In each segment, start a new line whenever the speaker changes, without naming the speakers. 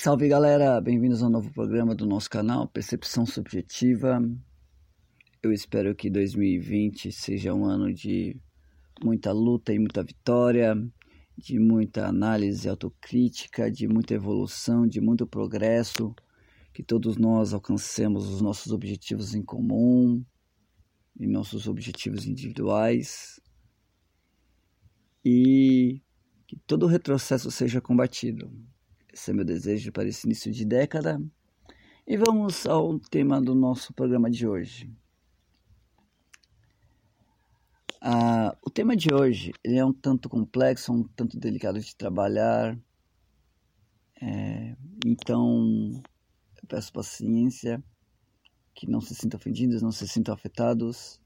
Salve galera, bem-vindos ao novo programa do nosso canal Percepção Subjetiva. Eu espero que 2020 seja um ano de muita luta e muita vitória, de muita análise autocrítica, de muita evolução, de muito progresso, que todos nós alcancemos os nossos objetivos em comum e nossos objetivos individuais. E que todo retrocesso seja combatido esse é meu desejo para esse início de década. E vamos ao tema do nosso programa de hoje. Ah, o tema de hoje é um tanto complexo, um tanto delicado de trabalhar. É, então, eu peço paciência, que não se sintam ofendidos, não se sintam afetados.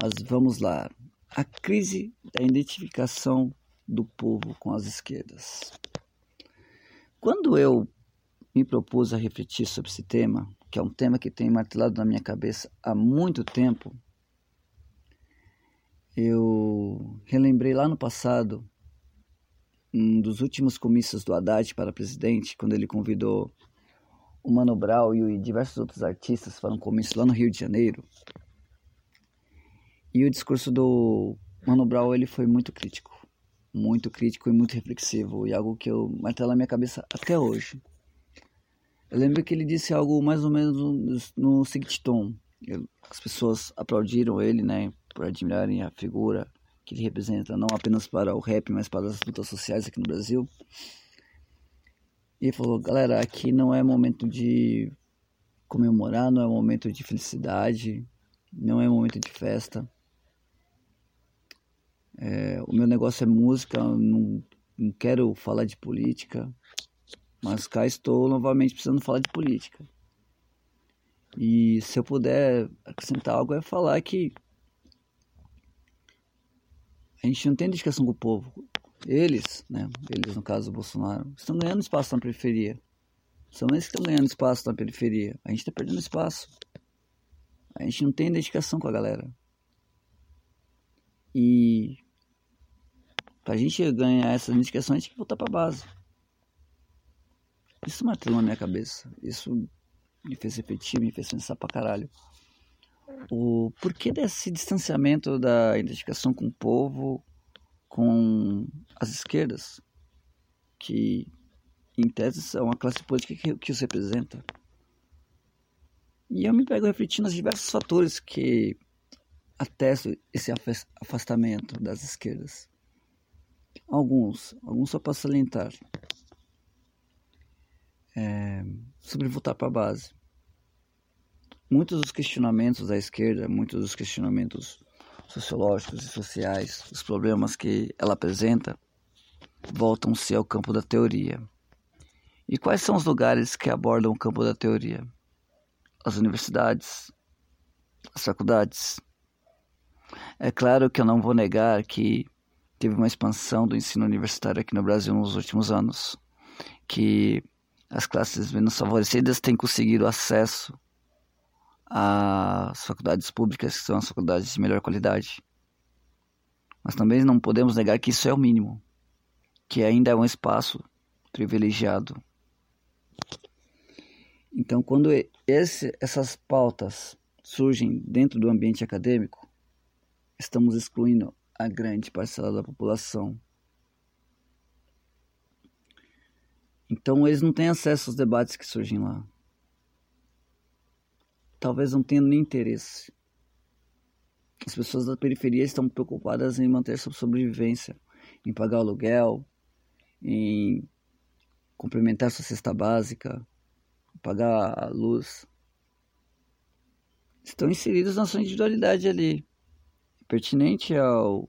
Mas vamos lá. A crise da identificação do povo com as esquerdas. Quando eu me propus a refletir sobre esse tema, que é um tema que tem martelado na minha cabeça há muito tempo, eu relembrei lá no passado um dos últimos comícios do Haddad para presidente, quando ele convidou o Mano Brown e diversos outros artistas para um comício lá no Rio de Janeiro. E o discurso do Mano Brown ele foi muito crítico muito crítico e muito reflexivo, e algo que eu martelo na minha cabeça até hoje. Eu lembro que ele disse algo mais ou menos no, seguinte tom. as pessoas aplaudiram ele, né, por admirarem a figura que ele representa, não apenas para o rap, mas para as lutas sociais aqui no Brasil. E ele falou: galera, aqui não é momento de comemorar, não é momento de felicidade, não é momento de festa. É, o meu negócio é música, não, não quero falar de política, mas cá estou novamente precisando falar de política. E se eu puder acrescentar algo, é falar que a gente não tem dedicação com o povo. Eles, né, eles no caso do Bolsonaro, estão ganhando espaço na periferia. São eles que estão ganhando espaço na periferia. A gente está perdendo espaço. A gente não tem dedicação com a galera. E para a gente ganhar essas indicações, a gente tem que voltar para a base. Isso martelou na minha cabeça. Isso me fez refletir, me fez pensar pra caralho. O porquê desse distanciamento da identificação com o povo, com as esquerdas, que em tese são uma classe política que, que os representa. E eu me pego refletindo os diversos fatores que atestam esse afastamento das esquerdas. Alguns, alguns só para salientar. É, sobre voltar para a base. Muitos dos questionamentos da esquerda, muitos dos questionamentos sociológicos e sociais, os problemas que ela apresenta, voltam-se ao campo da teoria. E quais são os lugares que abordam o campo da teoria? As universidades, as faculdades. É claro que eu não vou negar que teve uma expansão do ensino universitário aqui no Brasil nos últimos anos, que as classes menos favorecidas têm conseguido acesso às faculdades públicas, que são as faculdades de melhor qualidade. Mas também não podemos negar que isso é o mínimo, que ainda é um espaço privilegiado. Então, quando esse, essas pautas surgem dentro do ambiente acadêmico, estamos excluindo a grande parcela da população. Então eles não têm acesso aos debates que surgem lá. Talvez não tenham nem interesse. As pessoas da periferia estão preocupadas em manter sua sobrevivência, em pagar aluguel, em complementar sua cesta básica, pagar a luz. Estão inseridos na sua individualidade ali pertinente ao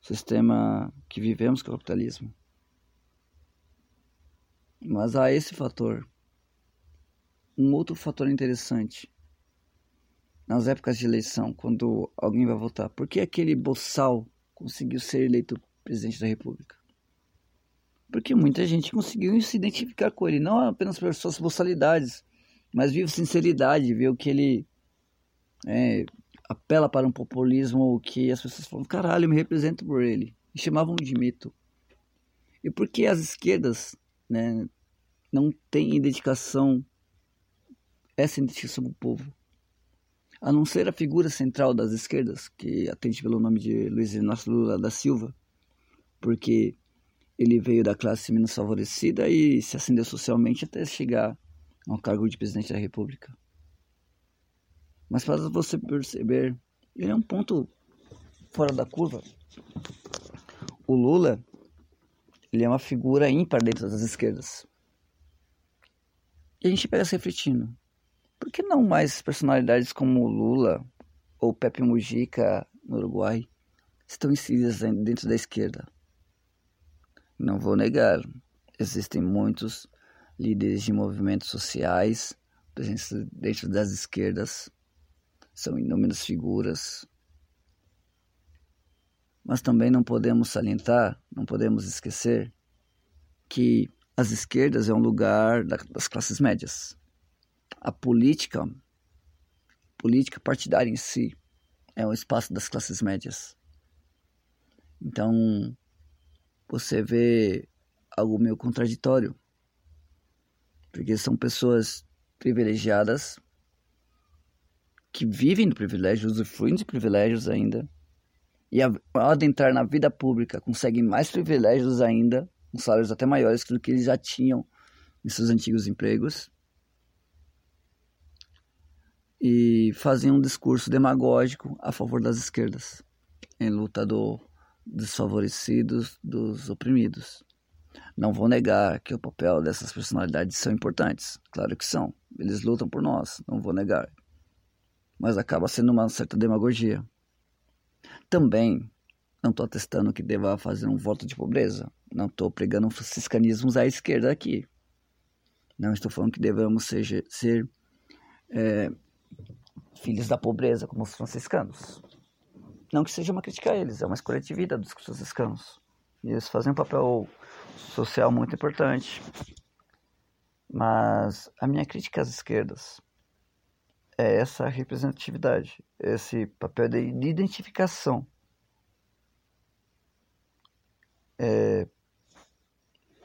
sistema que vivemos, que é o capitalismo. Mas há esse fator. Um outro fator interessante. Nas épocas de eleição, quando alguém vai votar, por que aquele boçal conseguiu ser eleito presidente da República? Porque muita gente conseguiu se identificar com ele, não apenas pelas suas boçalidades, mas viu sinceridade, viu que ele é, apela para um populismo que as pessoas falam, caralho, eu me represento por ele. E chamavam de mito. E por que as esquerdas né, não tem identificação, essa identificação com o povo. A não ser a figura central das esquerdas, que atende pelo nome de Luiz Inácio Lula da Silva, porque ele veio da classe menos favorecida e se ascendeu socialmente até chegar ao cargo de presidente da República. Mas para você perceber, ele é um ponto fora da curva. O Lula, ele é uma figura ímpar dentro das esquerdas. E a gente pega se refletindo. Por que não mais personalidades como o Lula ou Pepe Mujica no Uruguai estão inseridas dentro da esquerda? Não vou negar, existem muitos líderes de movimentos sociais dentro das esquerdas, são inúmeras figuras, mas também não podemos salientar, não podemos esquecer que as esquerdas é um lugar das classes médias. A política, política partidária em si, é um espaço das classes médias. Então, você vê algo meio contraditório. Porque são pessoas privilegiadas que vivem do privilégio, usufruem de privilégios ainda, e ao adentrar na vida pública conseguem mais privilégios ainda, com salários até maiores do que eles já tinham em seus antigos empregos, e fazem um discurso demagógico a favor das esquerdas, em luta do desfavorecidos, dos oprimidos. Não vou negar que o papel dessas personalidades são importantes, claro que são. Eles lutam por nós, não vou negar. Mas acaba sendo uma certa demagogia. Também não estou atestando que deva fazer um voto de pobreza. Não estou pregando franciscanismos à esquerda aqui. Não estou falando que devemos ser, ser é, filhos da pobreza como os franciscanos. Não que seja uma crítica a eles, é uma escolha de vida dos franciscanos. E eles fazem um papel social muito importante. Mas a minha crítica às esquerdas é essa representatividade, esse papel de identificação. É,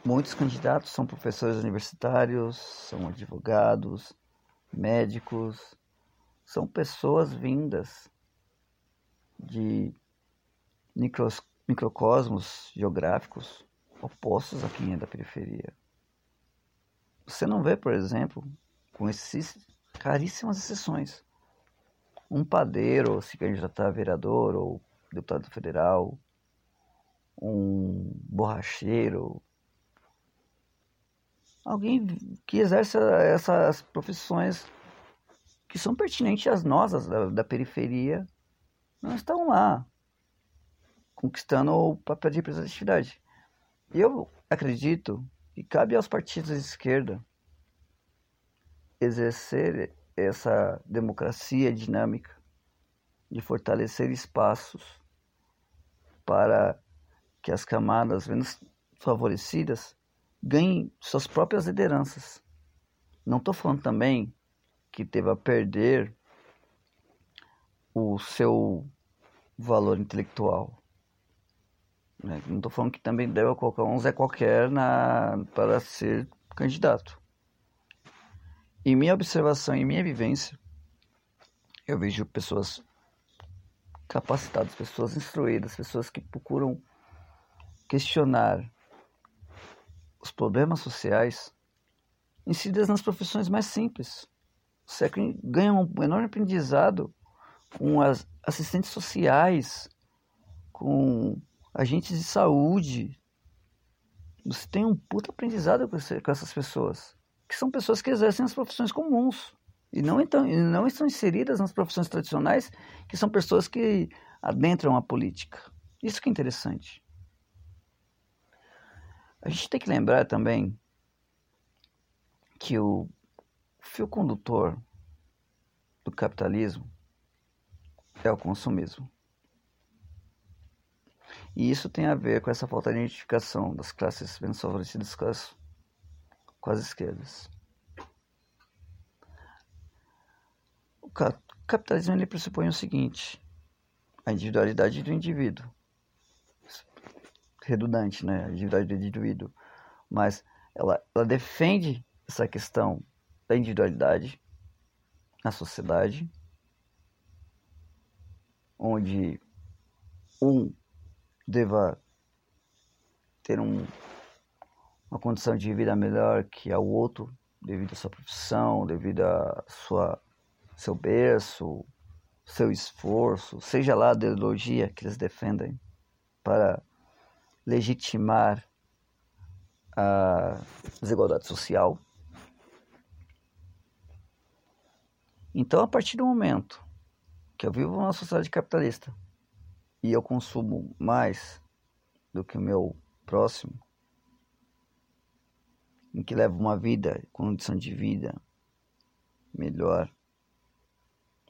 muitos candidatos são professores universitários, são advogados, médicos, são pessoas vindas de micros, microcosmos geográficos opostos a quem é da periferia. Você não vê, por exemplo, com esses caríssimas exceções, um padeiro se candidatar a vereador ou deputado federal, um borracheiro, alguém que exerce essas profissões que são pertinentes às nossas da, da periferia não estão lá conquistando o papel de representatividade. Eu acredito que cabe aos partidos de esquerda exercer essa democracia dinâmica de fortalecer espaços para que as camadas menos favorecidas ganhem suas próprias lideranças. Não estou falando também que deva perder o seu valor intelectual. Né? Não estou falando que também deve colocar um Zé qualquer na, para ser candidato. Em minha observação, em minha vivência, eu vejo pessoas capacitadas, pessoas instruídas, pessoas que procuram questionar os problemas sociais inseridas nas profissões mais simples. Você ganha um enorme aprendizado com as assistentes sociais, com agentes de saúde. Você tem um puta aprendizado com, essas pessoas, que são pessoas que exercem as profissões comuns e não, então, e não estão inseridas nas profissões tradicionais, que são pessoas que adentram a política. Isso que é interessante. A gente tem que lembrar também que o fio condutor do capitalismo é o consumismo. E isso tem a ver com essa falta de identificação das classes menos favorecidas as, com as esquerdas. O capitalismo ele pressupõe o seguinte: a individualidade do indivíduo. Redundante, né? A individualidade do indivíduo. Mas ela, ela defende essa questão da individualidade na sociedade, onde um deva ter um, uma condição de vida melhor que a outro, devido à sua profissão, devido a sua seu berço, seu esforço, seja lá a ideologia que eles defendem para legitimar a desigualdade social. Então, a partir do momento que eu vivo numa sociedade capitalista e eu consumo mais do que o meu próximo, em que levo uma vida, condição de vida melhor,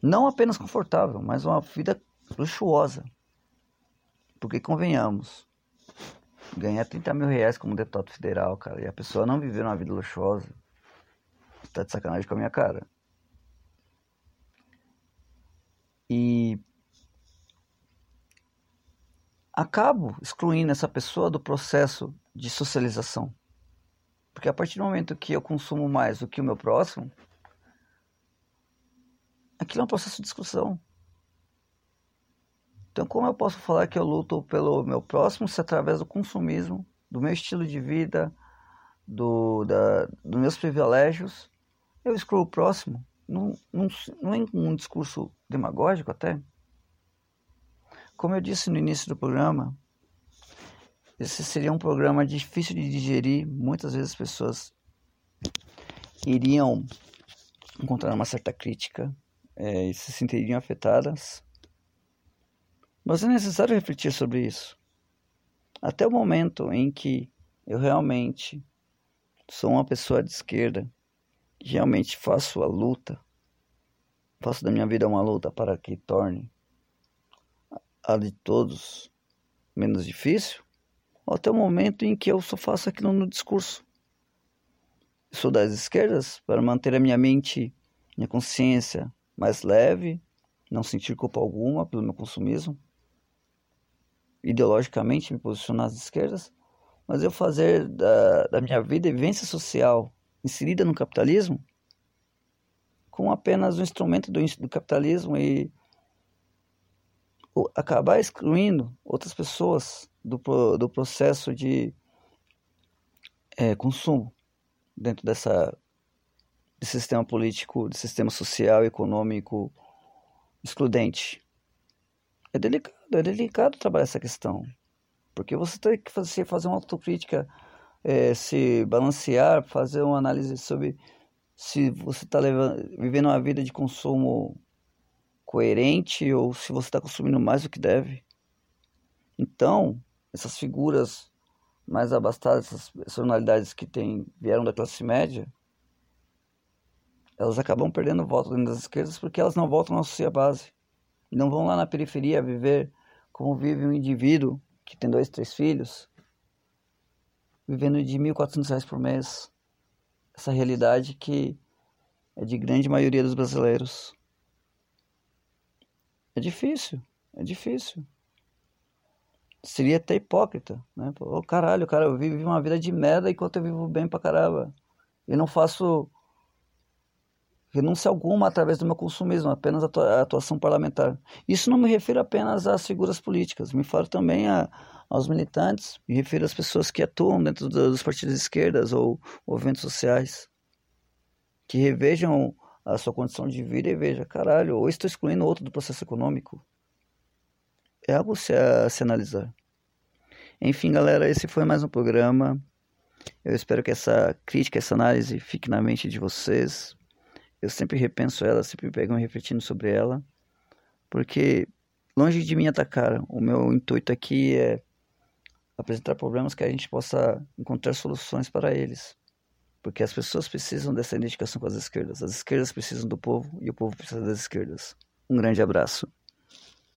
não apenas confortável, mas uma vida luxuosa. Porque convenhamos, ganhar 30 mil reais como deputado federal, cara, e a pessoa não viver uma vida luxuosa, tá de sacanagem com a minha cara. E acabo excluindo essa pessoa do processo de socialização. Porque a partir do momento que eu consumo mais do que o meu próximo, aquilo é um processo de discussão. Então, como eu posso falar que eu luto pelo meu próximo se através do consumismo, do meu estilo de vida, do, da, dos meus privilégios, eu excluo o próximo? Não, não, não é um discurso demagógico até? Como eu disse no início do programa, esse seria um programa difícil de digerir. Muitas vezes as pessoas iriam encontrar uma certa crítica é, e se sentiriam afetadas. Mas é necessário refletir sobre isso. Até o momento em que eu realmente sou uma pessoa de esquerda, realmente faço a luta, faço da minha vida uma luta para que torne a de todos menos difícil, até o momento em que eu só faço aquilo no discurso. sou das esquerdas para manter a minha mente, minha consciência mais leve, não sentir culpa alguma pelo meu consumismo, ideologicamente me posicionar às esquerdas, mas eu fazer da, da minha vida vivência social inserida no capitalismo com apenas um instrumento do, do capitalismo e acabar excluindo outras pessoas do, do processo de é, consumo dentro dessa de sistema político, de sistema social, econômico excludente. É delicado, é delicado trabalhar essa questão. Porque você tem que fazer, fazer uma autocrítica, é, se balancear, fazer uma análise sobre se você está vivendo uma vida de consumo coerente ou se você está consumindo mais do que deve. Então, essas figuras mais abastadas, essas personalidades que tem, vieram da classe média, elas acabam perdendo voto dentro das esquerdas porque elas não voltam à sua base. Não vão lá na periferia viver como vive um indivíduo que tem dois, três filhos, vivendo de R$ 1.400 por mês. Essa realidade que é de grande maioria dos brasileiros. É difícil, é difícil. Seria até hipócrita, né? Pô, caralho, cara, eu vivo uma vida de merda enquanto eu vivo bem pra caramba. E não faço renúncia alguma através do meu consumismo, apenas a atuação parlamentar. Isso não me refiro apenas às figuras políticas, me falo também a, aos militantes, me refiro às pessoas que atuam dentro dos partidos de esquerdas ou movimentos sociais, que revejam a sua condição de vida e vejam, caralho, ou estou excluindo outro do processo econômico. É algo a se analisar. Enfim, galera, esse foi mais um programa. Eu espero que essa crítica, essa análise fique na mente de vocês eu sempre repenso ela, sempre pego refletindo sobre ela, porque longe de mim atacar, o meu intuito aqui é apresentar problemas que a gente possa encontrar soluções para eles. Porque as pessoas precisam dessa identificação com as esquerdas. As esquerdas precisam do povo e o povo precisa das esquerdas. Um grande abraço.